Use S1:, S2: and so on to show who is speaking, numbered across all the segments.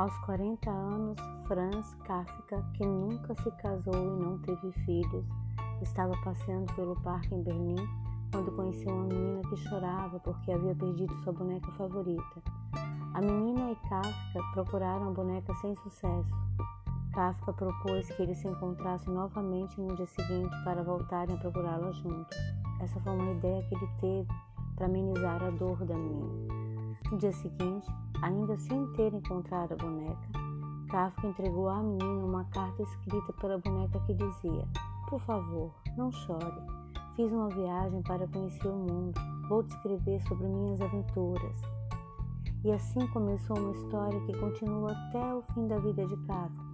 S1: Aos 40 anos, Franz Kafka, que nunca se casou e não teve filhos, estava passeando pelo parque em Berlim quando conheceu uma menina que chorava porque havia perdido sua boneca favorita. A menina e Kafka procuraram a boneca sem sucesso. Kafka propôs que eles se encontrassem novamente no dia seguinte para voltarem a procurá-la juntos. Essa foi uma ideia que ele teve para amenizar a dor da menina. No dia seguinte, ainda sem ter encontrado a boneca, Kafka entregou à menina uma carta escrita pela boneca que dizia: Por favor, não chore. Fiz uma viagem para conhecer o mundo. Vou descrever sobre minhas aventuras. E assim começou uma história que continua até o fim da vida de Kafka.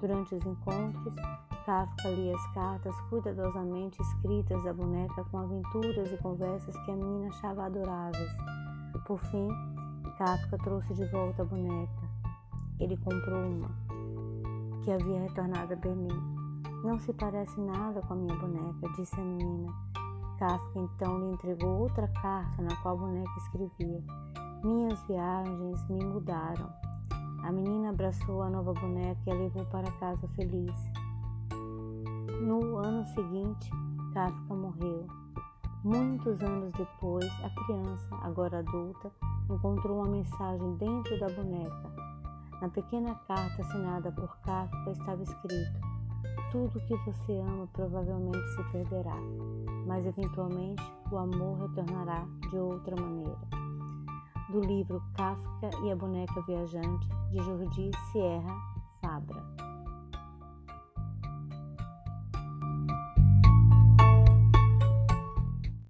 S1: Durante os encontros, Kafka lia as cartas cuidadosamente escritas da boneca com aventuras e conversas que a menina achava adoráveis. Por fim, Kafka trouxe de volta a boneca. Ele comprou uma, que havia retornado a Berlim. Não se parece nada com a minha boneca, disse a menina. Kafka então lhe entregou outra carta na qual a boneca escrevia: Minhas viagens me mudaram. A menina abraçou a nova boneca e a levou para casa feliz. No ano seguinte, Kafka morreu. Muitos anos depois, a criança, agora adulta, encontrou uma mensagem dentro da boneca. Na pequena carta assinada por Kafka estava escrito: Tudo que você ama provavelmente se perderá, mas eventualmente o amor retornará de outra maneira. Do livro Kafka e a Boneca Viajante, de Jordi Sierra Fabra.